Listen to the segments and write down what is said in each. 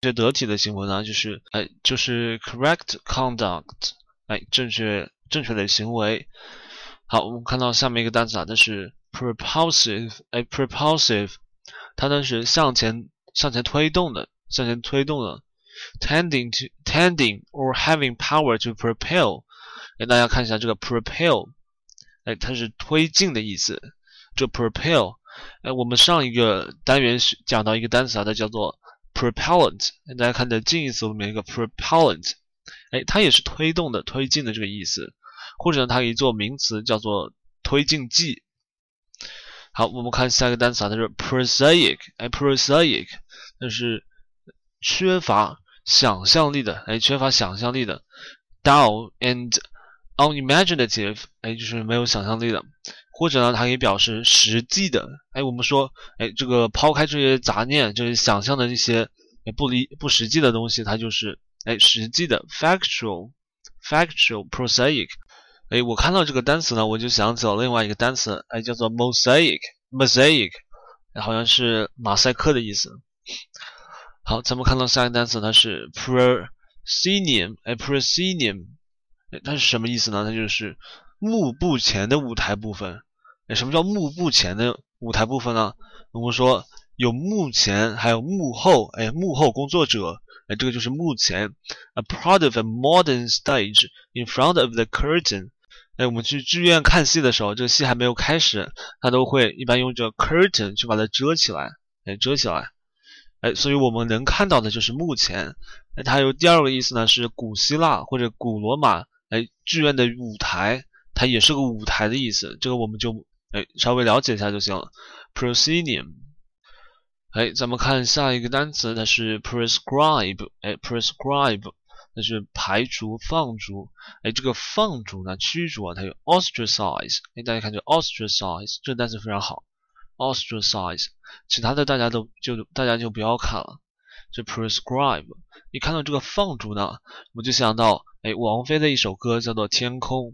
这得体的行为呢，就是哎，就是 correct conduct，哎，正确正确的行为。好，我们看到下面一个单词啊，它是 propulsive，哎，propulsive，它呢是向前向前推动的，向前推动的，tending to tending or having power to propel。给大家看一下这个 propel，哎，它是推进的意思。这 propel，哎，我们上一个单元讲到一个单词啊，它叫做 propellant。大家看的近义词里面一个 propellant，哎，它也是推动的、推进的这个意思。或者呢，它可以做名词，叫做推进剂。好，我们看下一个单词啊，它是 prosaic。哎，prosaic，那是缺乏想象力的，哎，缺乏想象力的。dull and unimaginative，哎，就是没有想象力的。或者呢，它可以表示实际的。哎，我们说，哎，这个抛开这些杂念，就是想象的一些不离不实际的东西，它就是哎实际的 factual，factual prosaic。哎，我看到这个单词呢，我就想起了另外一个单词，哎，叫做 mosaic，mosaic，好像是马赛克的意思。好，咱们看到下一个单词，它是 proscenium，哎，proscenium，哎，它是什么意思呢？它就是幕布前的舞台部分。什么叫幕布前的舞台部分呢？我们说有幕前，还有幕后，哎，幕后工作者。哎，这个就是幕前，a part of a modern stage in front of the curtain。哎，我们去剧院看戏的时候，这个戏还没有开始，他都会一般用这个 curtain 去把它遮起来，哎，遮起来，哎，所以我们能看到的就是幕前。哎，它有第二个意思呢，是古希腊或者古罗马，哎，剧院的舞台，它也是个舞台的意思。这个我们就哎稍微了解一下就行了。proscenium，哎，咱们看下一个单词，它是 prescribe，哎，prescribe。那是排除、放逐。哎，这个放逐呢，驱逐啊，它有 ostracize。哎，大家看这 ostracize 这个单词非常好，ostracize。其他的大家都就大家就不要看了。这 prescribe，一看到这个放逐呢，我就想到哎，王菲的一首歌叫做《天空》，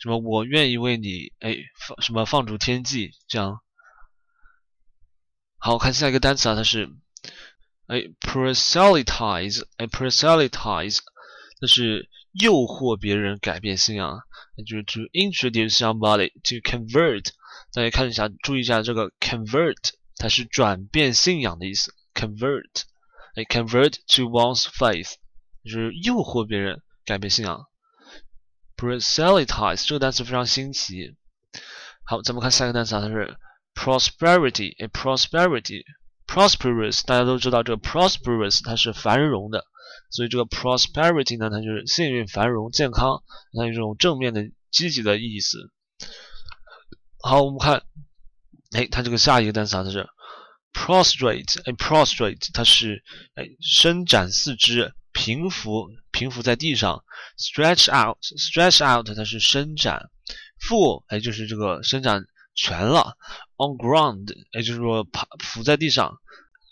什么我愿意为你哎放什么放逐天际这样。好，看下一个单词啊，它是哎 proselytize，哎 proselytize。那是诱惑别人改变信仰，那就是 to introduce somebody to convert。大家看一下，注意一下这个 convert，它是转变信仰的意思。convert，哎，convert to one's faith，就是诱惑别人改变信仰。proselytize 这个单词非常新奇。好，咱们看下一个单词啊，它是 prosperity，哎，prosperity，prosperous，大家都知道这个 prosperous 它是繁荣的。所以这个 prosperity 呢，它就是幸运、繁荣、健康，它有这种正面的、积极的意思。好，我们看，哎，它这个下一个单词啊，它是 prostrate，哎，prostrate，它是哎伸展四肢、平伏、平伏在地上；stretch out，stretch out，它是伸展，full，哎，就是这个伸展全了；on ground，哎，就是说趴伏在地上。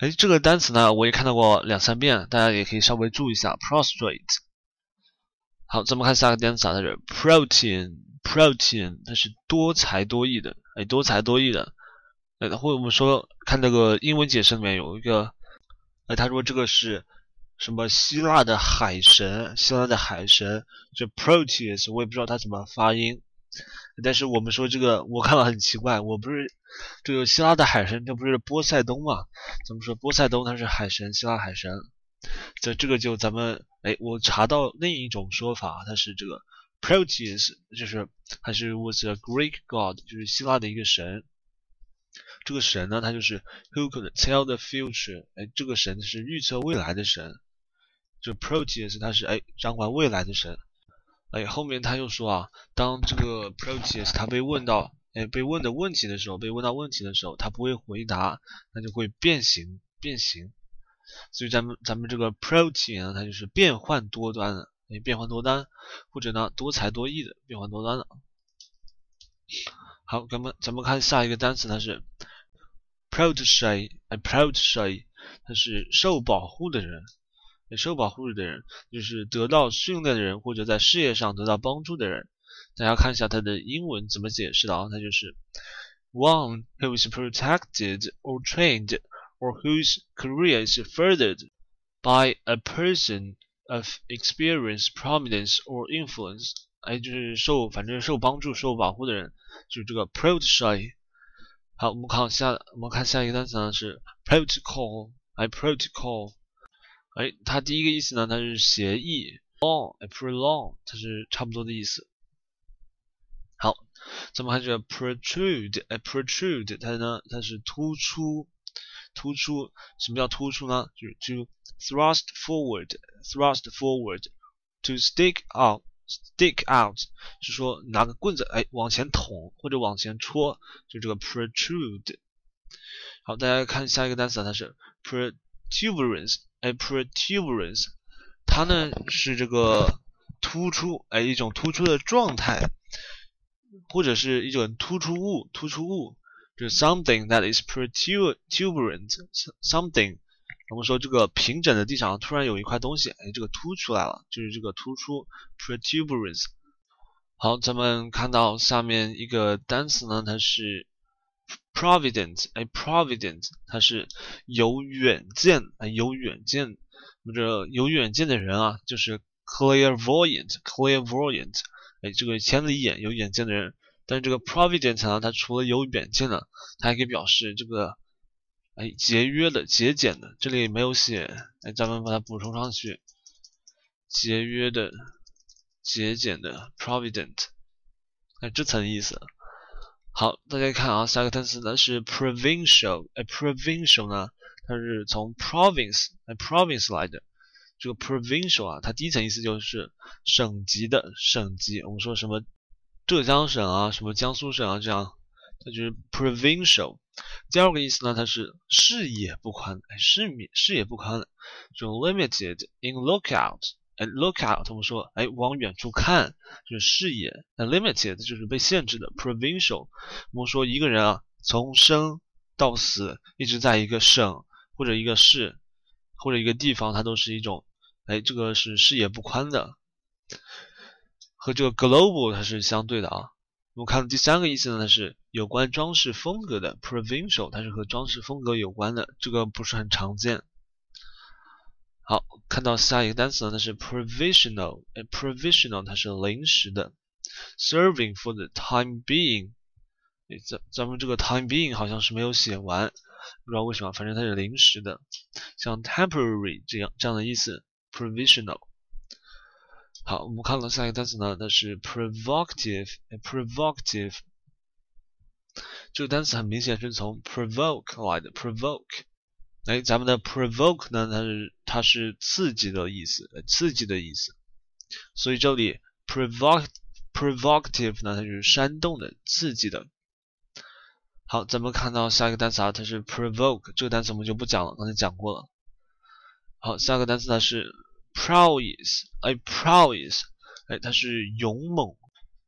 哎，这个单词呢，我也看到过两三遍，大家也可以稍微注意一下。prostrate。好，咱们看下个单词啊，它是 protein，protein，它是多才多艺的，哎，多才多艺的。哎，或者我们说看那个英文解释里面有一个，哎，他说这个是什么希腊的海神，希腊的海神，这 Proteus，我也不知道它怎么发音。但是我们说这个，我看了很奇怪，我不是这个希腊的海神，这不是波塞冬吗？怎么说波塞冬他是海神，希腊海神？这这个就咱们哎，我查到另一种说法，他是这个 Proteus，就是还是 was a Greek god，就是希腊的一个神。这个神呢，他就是 who could tell the future，哎，这个神是预测未来的神。这 Proteus 他是哎掌管未来的神。哎，后面他又说啊，当这个 Proteus 他被问到，哎，被问的问题的时候，被问到问题的时候，他不会回答，那就会变形，变形。所以咱们咱们这个 Proteus 它就是变幻多端的，哎，变幻多端，或者呢多才多艺的，变幻多端的。好，咱们咱们看下一个单词，它是 Protege，哎，Protege，它是受保护的人。受保护的人就是得到训练的人，或者在事业上得到帮助的人。大家看一下它的英文怎么解释的啊？它就是 one who is protected or trained or whose career is furthered by a person of experience, prominence or influence，哎，就是受反正受帮助、受保护的人，就是这个 protege。好，我们看下，我们看下一个单词呢是 protocol，哎，protocol，哎，它第一个意思呢，它是协议，long，哎，prolong，它是差不多的意思。好，咱们看这个 protrude，哎，protrude，它呢，它是突出。突出，什么叫突出呢？就是 to thrust forward，thrust forward，to stick out，stick out，是说拿个棍子，哎，往前捅或者往前戳，就这个 protrude。好，大家看下一个单词，它是 protuberance，哎，protuberance，它呢是这个突出，哎，一种突出的状态，或者是一种突出物，突出物。就是 something that is protuberant，something，我们说这个平整的地上突然有一块东西，哎，这个凸出来了，就是这个突出 protuberance。好，咱们看到下面一个单词呢，它是 provident，哎，provident，它是有远见，哎，有远见，或者有远见的人啊，就是 clairvoyant，clairvoyant，哎，这个千里眼，有远见的人。但是这个 provident 呢，它除了有远见的，它还可以表示这个，哎，节约的、节俭的。这里没有写，哎，咱们把它补充上去。节约的、节俭的 provident，哎，这层意思。好，大家看啊，下一个单词呢是 provincial，哎，provincial 呢，它是从 province，哎，province 来的。这个 provincial 啊，它第一层意思就是省级的，省级。我们说什么？浙江省啊，什么江苏省啊，这样，它就是 provincial。第二个意思呢，它是视野不宽，哎，视野视野不宽，就 limited in lookout，哎，lookout，我们说，哎，往远处看，就是视野，那 limited 就是被限制的 provincial。我们说一个人啊，从生到死，一直在一个省或者一个市或者一个地方，它都是一种，哎，这个是视野不宽的。和这个 global 它是相对的啊。我们看第三个意思呢，它是有关装饰风格的 provincial，它是和装饰风格有关的，这个不是很常见。好，看到下一个单词呢，它是 provisional，哎，provisional 它是临时的，serving for the time being。哎，咱咱们这个 time being 好像是没有写完，不知道为什么，反正它是临时的，像 temporary 这样这样的意思，provisional。好，我们看到下一个单词呢，它是 provocative，provocative。这个单词很明显是从 provoke 来的，provoke。 哎，咱们的 provoke 呢，它是它是刺激的意思，刺激的意思。所以这里 provoke provocative 呢，它就是煽动的、刺激的。好，咱们看到下一个单词啊，它是 provoke。这个单词我们就不讲了，刚才讲过了。好，下个单词呢是。prowess，哎，prowess，哎，它是勇猛，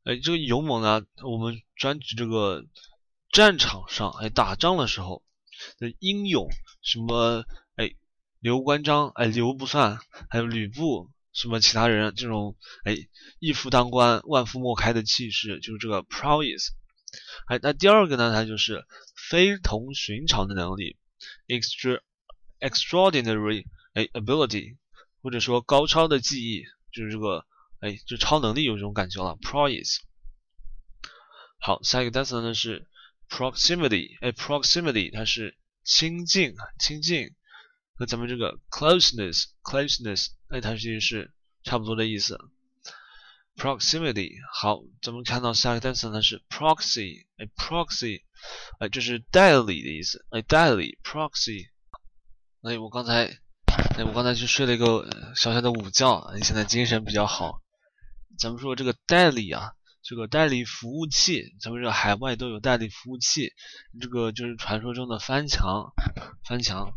哎，这个勇猛呢，我们专指这个战场上，哎，打仗的时候的英勇，什么，哎，刘关张，哎，刘不算，还有吕布，什么其他人这种，哎，一夫当关，万夫莫开的气势，就是这个 prowess，哎，那第二个呢，它就是非同寻常的能力，extra，extraordinary，哎，ability。或者说高超的技艺，就是这个，哎，就超能力有这种感觉了，prowess。好，下一个单词呢是 proximity，哎，proximity 它是亲近，亲近，和咱们这个 closeness，closeness，哎，它其实是差不多的意思。proximity，好，咱们看到下一个单词呢是 proxy，哎，proxy，哎，就是代理的意思，哎，代理，proxy。哎，我刚才。哎，我刚才去睡了一个小小的午觉，现在精神比较好。咱们说这个代理啊，这个代理服务器，咱们这海外都有代理服务器，这个就是传说中的翻墙，翻墙。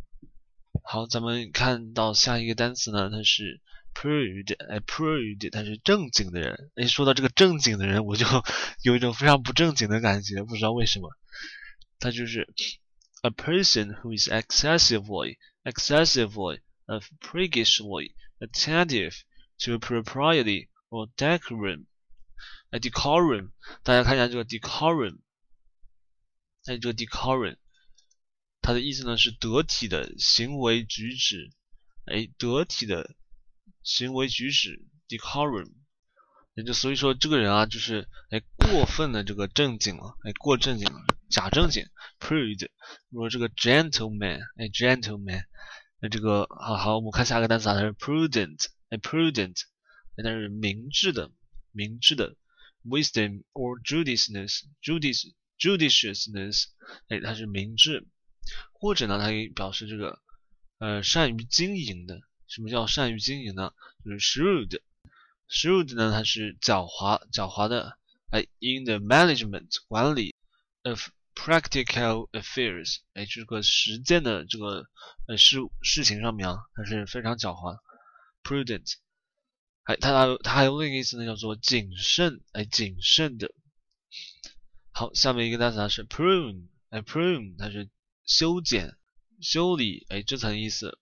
好，咱们看到下一个单词呢，它是 prude，哎，prude，它是正经的人。哎，说到这个正经的人，我就有一种非常不正经的感觉，不知道为什么。他就是 a person who is excessively，excessively。of priggishly attentive to propriety or decorum。哎，decorum，大家看一下这个 decorum，哎，这个 decorum，它的意思呢是得体的行为举止，哎，得体的行为举止，decorum。也就所以说，这个人啊，就是哎过分的这个正经了，哎过正经了，假正经，prude。如果这个 gentleman，哎 gentleman，那这个好好，我们看下一个单词啊，它是 prudent，哎 prudent，哎它是明智的，明智的，wisdom or judiciousness，judic，judiciousness，哎它是明智，或者呢，它可以表示这个呃善于经营的。什么叫善于经营呢？就是 shrewd。Shrewd 呢，它是狡猾、狡猾的。哎，in the management 管理 of practical affairs，哎，这个实践的这个呃事事情上面啊，它是非常狡猾。Prudent，还它还有它还有另一个意思呢，叫做谨慎，哎，谨慎的。好，下面一个单词它是 prune，哎，prune 它是修剪、修理，哎，这层意思。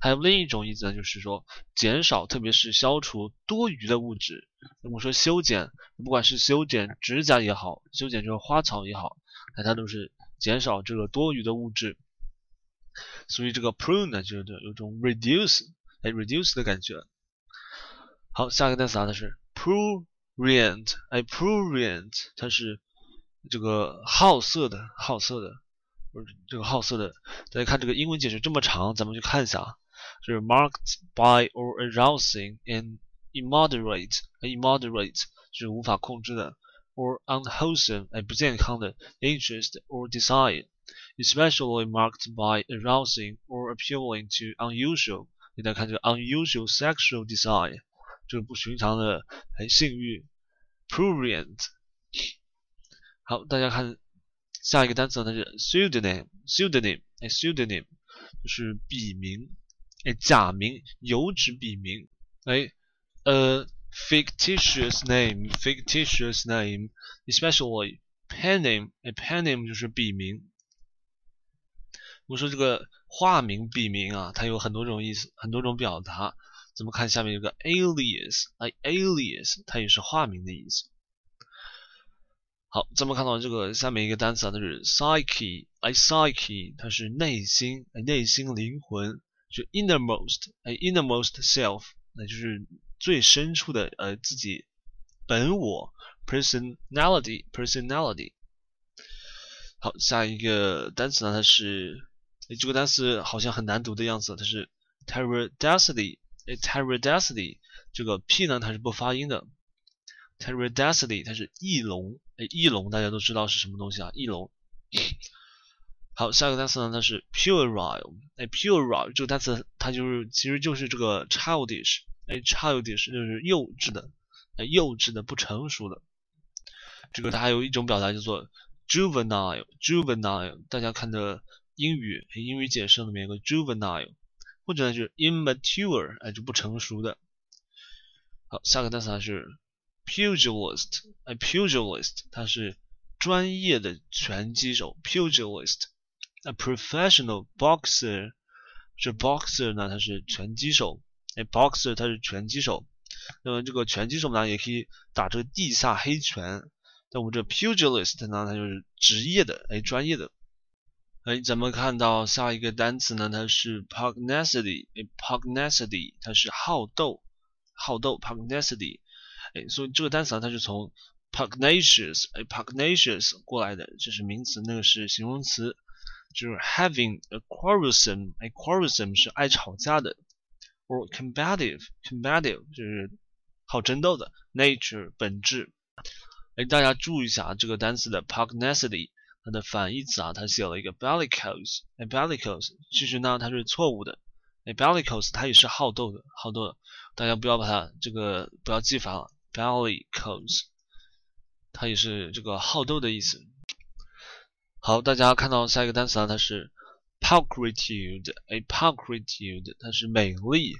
还有另一种意思呢，就是说减少，特别是消除多余的物质。我们说修剪，不管是修剪指甲也好，修剪这个花草也好，那它都是减少这个多余的物质。所以这个 prune 呢，就是有种 reduce，哎，reduce 的感觉。好，下一个单词啊，它是 prurient，哎，prurient，它是这个好色的，好色的，不是这个好色的。大家看这个英文解释这么长，咱们去看一下啊。是 marked by or arousing an immoderate immoderate 就是无法控制的 or unwholesome 哎不健康的 interest or desire, especially marked by arousing or appealing to unusual。你再看这个 unusual sexual desire， 就不寻常的哎性欲，prurient。好，大家看下一个单词，它是 pseudonym，pseudonym，哎 pseudonym 就是笔名。哎，假名有指笔名。哎，呃，fictitious name，fictitious name，especially pen name。哎，pen name 就是笔名。我说这个化名、笔名啊，它有很多种意思，很多种表达。咱们看下面有个 alias，哎，alias 它也是化名的意思。好，咱们看到这个下面一个单词啊，它是 psyche，哎，psyche 它是内心，哎，内心灵魂。就 innermost，哎，innermost self，那就是最深处的呃自己本我 personality，personality。好，下一个单词呢，它是哎这个单词好像很难读的样子，它是 pterodactyl，Terodactyl，这个 p 呢它是不发音的 Terodactyl 它是翼龙，哎，翼龙大家都知道是什么东西啊，翼龙。好，下一个单词呢，它是 puerile。哎，puerile 这个单词，它就是其实就是这个 childish。哎，childish 就是幼稚的，哎，幼稚的，不成熟的。这个它还有一种表达叫做 juvenile。juvenile 大家看的英语英语解释里面有个 juvenile，或者呢就是 immature，哎，就不成熟的。好，下个单词呢是 pugilist。哎，pugilist 它是专业的拳击手，pugilist。A professional boxer，这 boxer 呢，他是拳击手。哎，boxer 他是拳击手。那么这个拳击手呢，也可以打这个地下黑拳。但我们这 pugilist 呢，它就是职业的，哎，专业的。哎，咱们看到下一个单词呢，它是 pugnacity。哎，pugnacity 它是好斗，好斗 pugnacity。哎，所以这个单词呢，它是从 pugnacious，哎，pugnacious 过来的，这是名词，那个是形容词。就是 having a quarrelsome，哎，quarrelsome 是爱吵架的，or combative，combative 就是好争斗的，nature 本质。哎，大家注意一下这个单词的 pugnacity，它的反义词啊，它写了一个 bellicose，bellicose，其实呢它是错误的，哎，bellicose 它也是好斗的，好斗的，大家不要把它这个不要记反了，bellicose 它也是这个好斗的意思。好，大家看到下一个单词啊，它是 pulchritude，哎，pulchritude，它是美丽，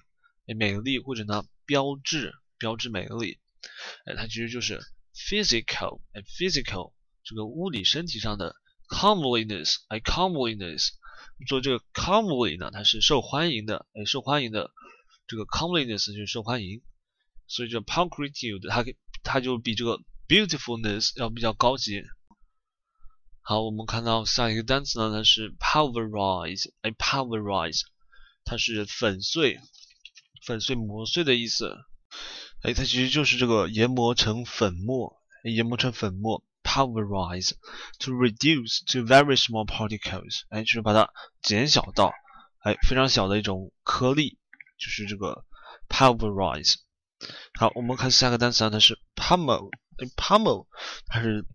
哎，美丽或者呢标志，标志美丽，哎，它其实就是 physical，哎，physical 这个物理身体上的 comeliness，哎，comeliness，说这个 comely 呢，它是受欢迎的，哎，受欢迎的，这个 comeliness 就是受欢迎，所以这 pulchritude 它它就比这个 beautifulness 要比较高级。好，我们看到下一个单词呢，它是 pulverize，哎，pulverize，它是粉碎、粉碎、磨碎的意思。哎，它其实就是这个研磨成粉末，研磨成粉末，pulverize，to reduce to very small particles，哎，就是把它减小到哎非常小的一种颗粒，就是这个 pulverize。好，我们看下个单词啊，它是 pummel，哎，pummel，它是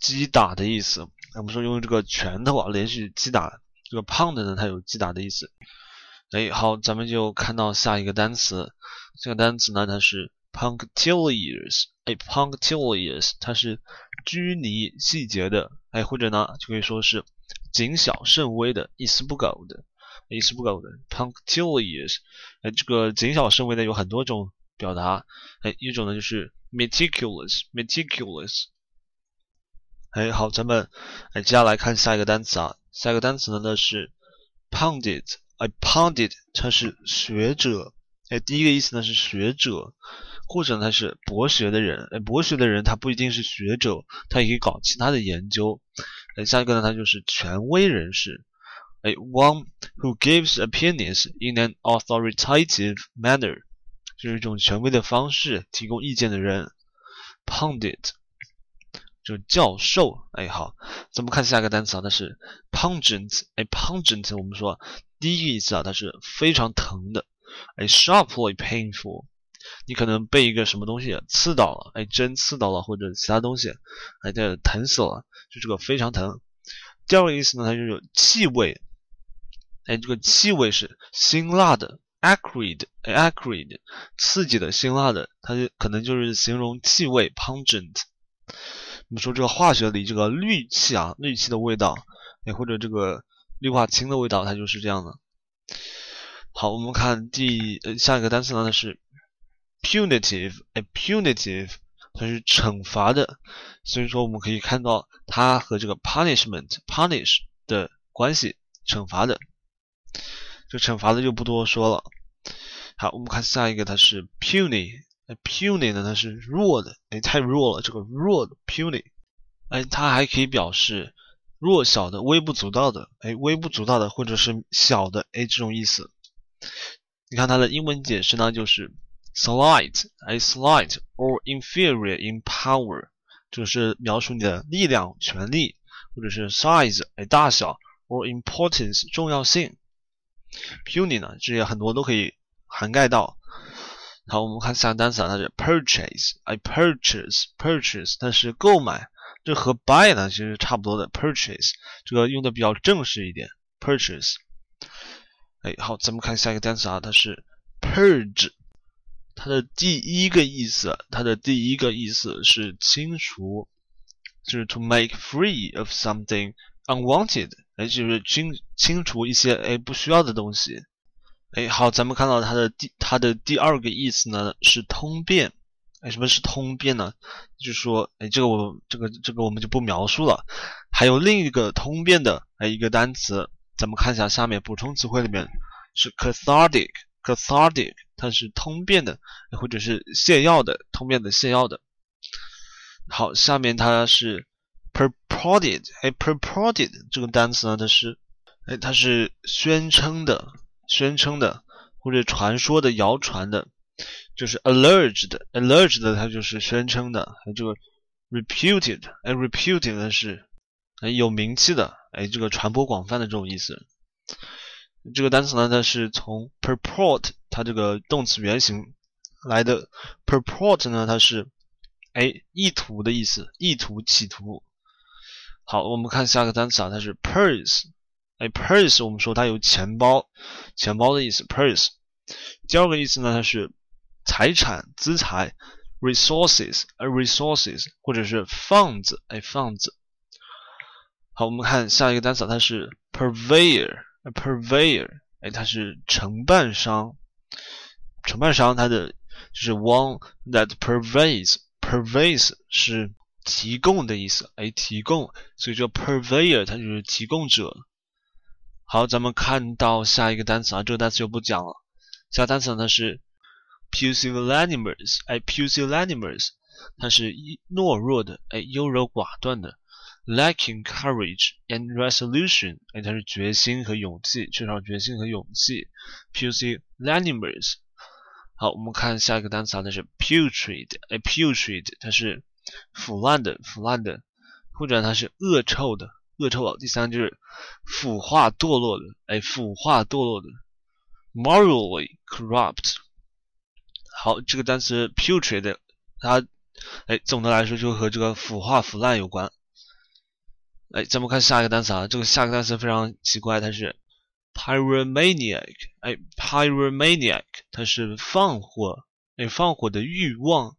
击打的意思。我们说用这个拳头啊连续击打，这个 pound 呢，它有击打的意思。哎，好，咱们就看到下一个单词。这个单词呢，它是 punctilious，哎，punctilious，它是拘泥细节的，哎，或者呢，就可以说是谨小慎微的，一丝不苟的，一丝不苟的 punctilious，哎，这个谨小慎微的有很多种表达，哎，一种呢就是 meticulous，meticulous，哎，好，咱们哎接下来看下一个单词啊，下一个单词呢那是 pundit。I pundit，它是学者。哎，第一个意思呢是学者，或者他是博学的人。哎，博学的人他不一定是学者，他也可以搞其他的研究。哎，下一个呢，他就是权威人士。哎，one who gives opinions in an authoritative manner，就是一种权威的方式提供意见的人。Pundit。就教授，哎，好，咱们看下一个单词啊，它是 pungent，哎，pungent，我们说第一个意思啊，它是非常疼的，哎，sharply painful，你可能被一个什么东西刺到了，哎，针刺到了或者其他东西，哎，这疼死了，就这个非常疼。第二个意思呢，它就是气味，哎，这个气味是辛辣的，acrid，哎，acrid，刺激的，辛辣的，它就可能就是形容气味，pungent。我们说这个化学里这个氯气啊，氯气的味道，哎，或者这个氯化氢的味道，它就是这样的。好，我们看第呃下一个单词呢，它是 punitive，哎，punitive，它是惩罚的，所以说我们可以看到它和这个 punishment，punish 的关系，惩罚的。这惩罚的就不多说了。好，我们看下一个，它是 puny。puny 呢，它是弱的，哎，太弱了，这个弱的 puny，哎，它还可以表示弱小的、微不足道的，哎，微不足道的或者是小的，哎，这种意思。你看它的英文解释呢，就是 slight，哎，slight or inferior in power，就是描述你的力量、权力，或者是 size，哎，大小，or importance，重要性。puny 呢，这些很多都可以涵盖到。好，我们看下个单词啊，它是 purchase，I purchase，purchase，它是购买，这和 buy 呢其实差不多的，purchase，这个用的比较正式一点，purchase。哎，好，咱们看下一个单词啊，它是 purge，它的第一个意思，它的第一个意思是清除，就是 to make free of something unwanted，哎，就是清清除一些哎不需要的东西。哎，好，咱们看到它的第它的第二个意思呢是通便。哎，什么是通便呢？就是说，哎，这个我这个这个我们就不描述了。还有另一个通便的哎一个单词，咱们看一下下面补充词汇里面是 cathartic，cathartic，它是通便的，或者是泻药的，通便的泻药的。好，下面它是 purported，哎，purported 这个单词呢，它是哎它是宣称的。宣称的或者传说的、谣传的，就是 alleged，alleged 它就是宣称的。还有这个 reputed，哎，reputed 是哎有名气的，哎，这个传播广泛的这种意思。这个单词呢，它是从 purport 它这个动词原形来的。purport 呢，它是哎意图的意思，意图、企图。好，我们看下个单词啊，它是 purse。哎，purse，我们说它有钱包，钱包的意思。purse，第二个意思呢，它是财产、资财，resources，哎，resources，或者是 funds，哎，funds。好，我们看下一个单词，它是 purveyor，purveyor，哎，它是承办商，承办商，它的就是 one that pervades，pervades 是提供的意思，哎，提供，所以说 purveyor 它就是提供者。好，咱们看到下一个单词啊，这个单词就不讲了。下单词呢是 pusillanimous，哎，pusillanimous，它是懦弱的，哎，优柔寡断的。Lacking courage and resolution，哎，它是决心和勇气，缺少决心和勇气。Pussy animals。好，我们看下一个单词啊，它是 putrid，哎，putrid，它是腐烂的，腐烂的，或者它是恶臭的，恶臭的。第三就是腐化堕落的，哎，腐化堕落的，morally corrupt。好，这个单词 putrid，它，哎，总的来说就和这个腐化、腐烂有关。哎，咱们看下一个单词啊，这个下一个单词非常奇怪，它是 pyromaniac。哎，pyromaniac，它是放火，哎，放火的欲望。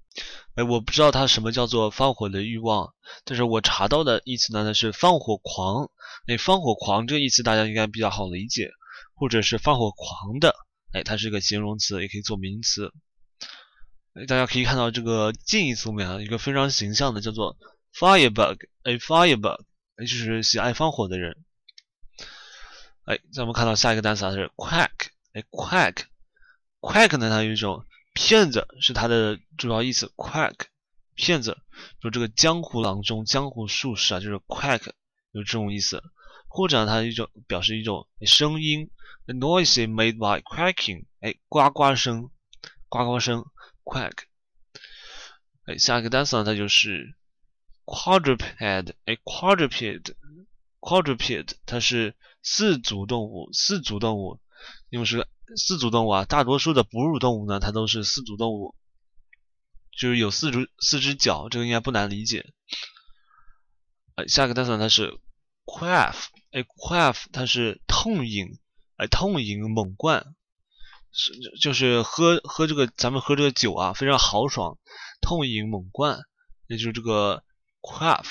哎，我不知道它什么叫做放火的欲望，但是我查到的意思呢，它是放火狂。哎，放火狂这个意思大家应该比较好理解，或者是放火狂的，哎，它是一个形容词，也可以做名词。哎，大家可以看到这个近义词里面啊，一个非常形象的叫做 firebug。哎，firebug。就是喜爱放火的人。哎，咱们看到下一个单词啊是 quack。哎，quack，quack 呢，它有一种骗子，是它的主要意思。quack，骗子，就这个江湖郎中、江湖术士啊，就是 quack，有这种意思。或者它一种表示一种声音，a noise made by quacking。哎，呱呱声，呱呱声，quack。哎，下一个单词呢，它就是。quadruped，哎，quadruped，quadruped，它是四足动物，四足动物，因为是四足动物啊，大多数的哺乳动物呢，它都是四足动物，就是有四足四只脚，这个应该不难理解。哎，下个单词它是 quaff，哎，quaff，它是痛饮，哎，痛饮猛灌，是就是喝喝这个咱们喝这个酒啊，非常豪爽，痛饮猛灌，也就是这个。quaff，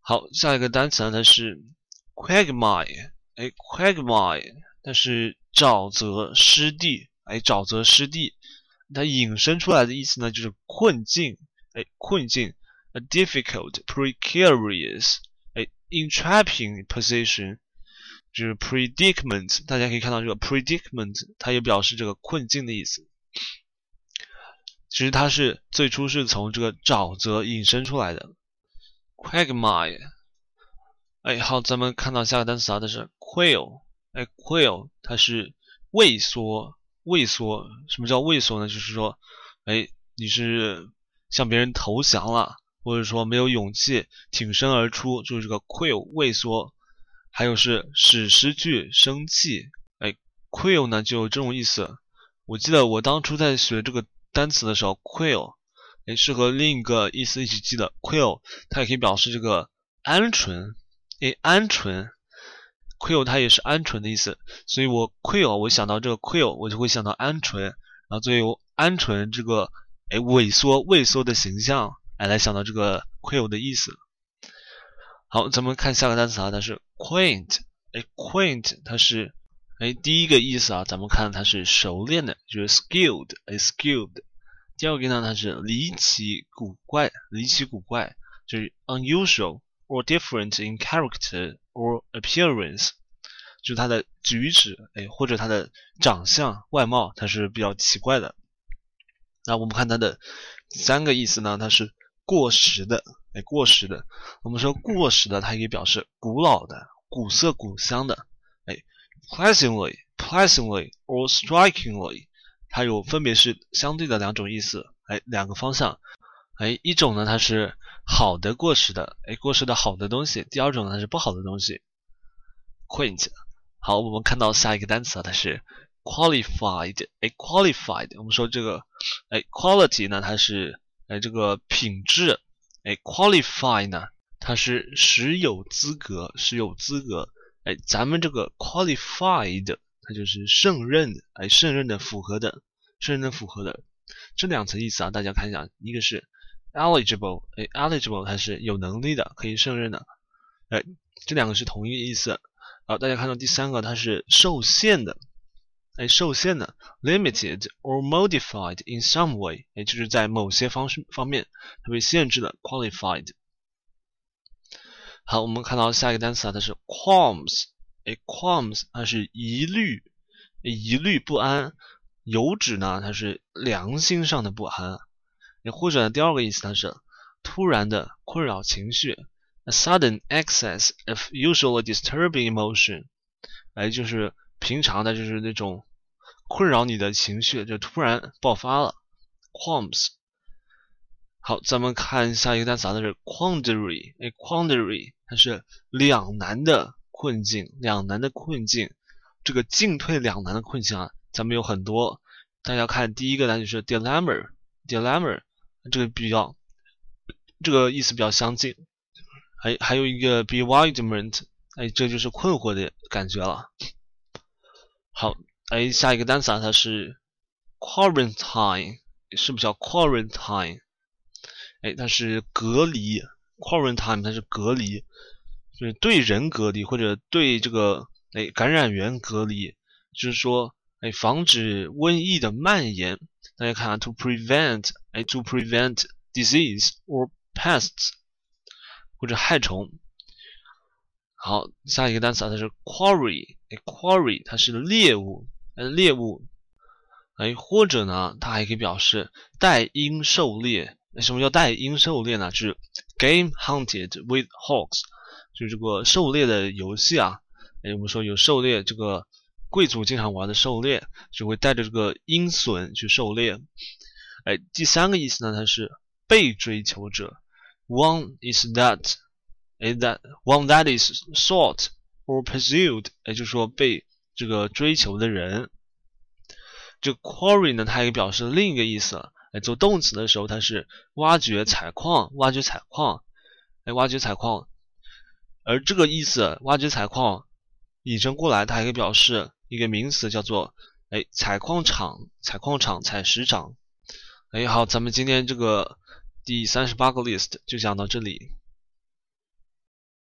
好，下一个单词呢？它是 quagmire，哎，quagmire，它是沼泽、湿地，哎，沼泽、湿地，它引申出来的意思呢，就是困境，哎，困境，a difficult, precarious，哎，entrapping position，就是 predicament，大家可以看到这个 predicament，它也表示这个困境的意思。其实它是最初是从这个沼泽引申出来的，quagmire。哎，好，咱们看到下个单词啊，它是 quail。哎，quail，它是畏缩，畏缩。什么叫畏缩呢？就是说，哎，你是向别人投降了，或者说没有勇气挺身而出，就是这个 quail，畏缩。还有是使失去生气。哎，quail 呢就有这种意思。我记得我当初在学这个。单词的时候，quail，哎，是和另一个意思一起记的，quail，它也可以表示这个鹌鹑，哎，鹌鹑，quail 它也是鹌鹑的意思，所以我 quail，我想到这个 quail，我就会想到鹌鹑，然后作为鹌鹑这个哎萎缩畏缩的形象，哎来想到这个 quail 的意思。好，咱们看下个单词啊，它是 quaint，哎，quaint 它是。哎，第一个意思啊，咱们看它是熟练的，就是 skilled，哎，skilled。第二个呢，它是离奇古怪，离奇古怪，就是 unusual or different in character or appearance，就是它的举止，哎，或者它的长相、外貌，它是比较奇怪的。那我们看它的三个意思呢，它是过时的，哎，过时的。我们说过时的，它可以表示古老的、古色古香的，哎。Pleasantly, pleasantly or strikingly，它有分别是相对的两种意思，哎，两个方向，哎，一种呢它是好的过时的，哎，过时的好的东西；第二种呢它是不好的东西。Quaint，好，我们看到下一个单词啊它是 qualified，哎，qualified，我们说这个，哎，quality 呢它是哎这个品质，哎，qualify 呢它是使有资格，使有资格。哎，咱们这个 qualified 它就是胜任，哎，胜任的、符合的、胜任的、符合的这两层意思啊，大家看一下，一个是 eligible，哎，eligible 它是有能力的，可以胜任的，哎，这两个是同一个意思。好，大家看到第三个，它是受限的，哎，受限的，limited or modified in some way，哎，就是在某些方式方面它被限制了 qualified。好，我们看到下一个单词啊，它是 qualms，哎，qualms 它是疑虑，疑虑不安，有指呢它是良心上的不安，也或者第二个意思它是突然的困扰情绪，a sudden excess of usually disturbing emotion，哎，就是平常的，就是那种困扰你的情绪就突然爆发了，qualms。好，咱们看下一个单词啊，它是 quandary，哎，quandary 它是两难的困境，两难的困境。这个进退两难的困境啊，咱们有很多。大家看第一个单词是 dilemma，dilemma 这个比较，这个意思比较相近。还还有一个 bewilderment，哎，这就是困惑的感觉了。好，哎，下一个单词啊，它是 quarantine，是不是叫 quarantine？哎，它是隔离，quarantine 它是隔离，就是对人隔离或者对这个哎感染源隔离，就是说哎防止瘟疫的蔓延。大家看啊，to prevent 哎 to prevent disease or pests 或者害虫。好，下一个单词啊，它是 quarry，哎 quarry 它是猎物，哎猎物，哎或者呢，它还可以表示待鹰狩猎。那什么叫带鹰狩猎呢？就是 game hunted with hawks，就是这个狩猎的游戏啊。哎，我们说有狩猎，这个贵族经常玩的狩猎，就会带着这个鹰隼去狩猎。哎，第三个意思呢，它是被追求者，one is that，哎，that one that is sought or pursued，也就是说被这个追求的人。这 quarry 呢，它也表示另一个意思。哎，做动词的时候，它是挖掘、采矿、挖掘、采矿，哎，挖掘、采矿。而这个意思，挖掘、采矿，引申过来，它还可以表示一个名词，叫做哎，采矿场、采矿场、采石场。哎，好，咱们今天这个第三十八个 list 就讲到这里。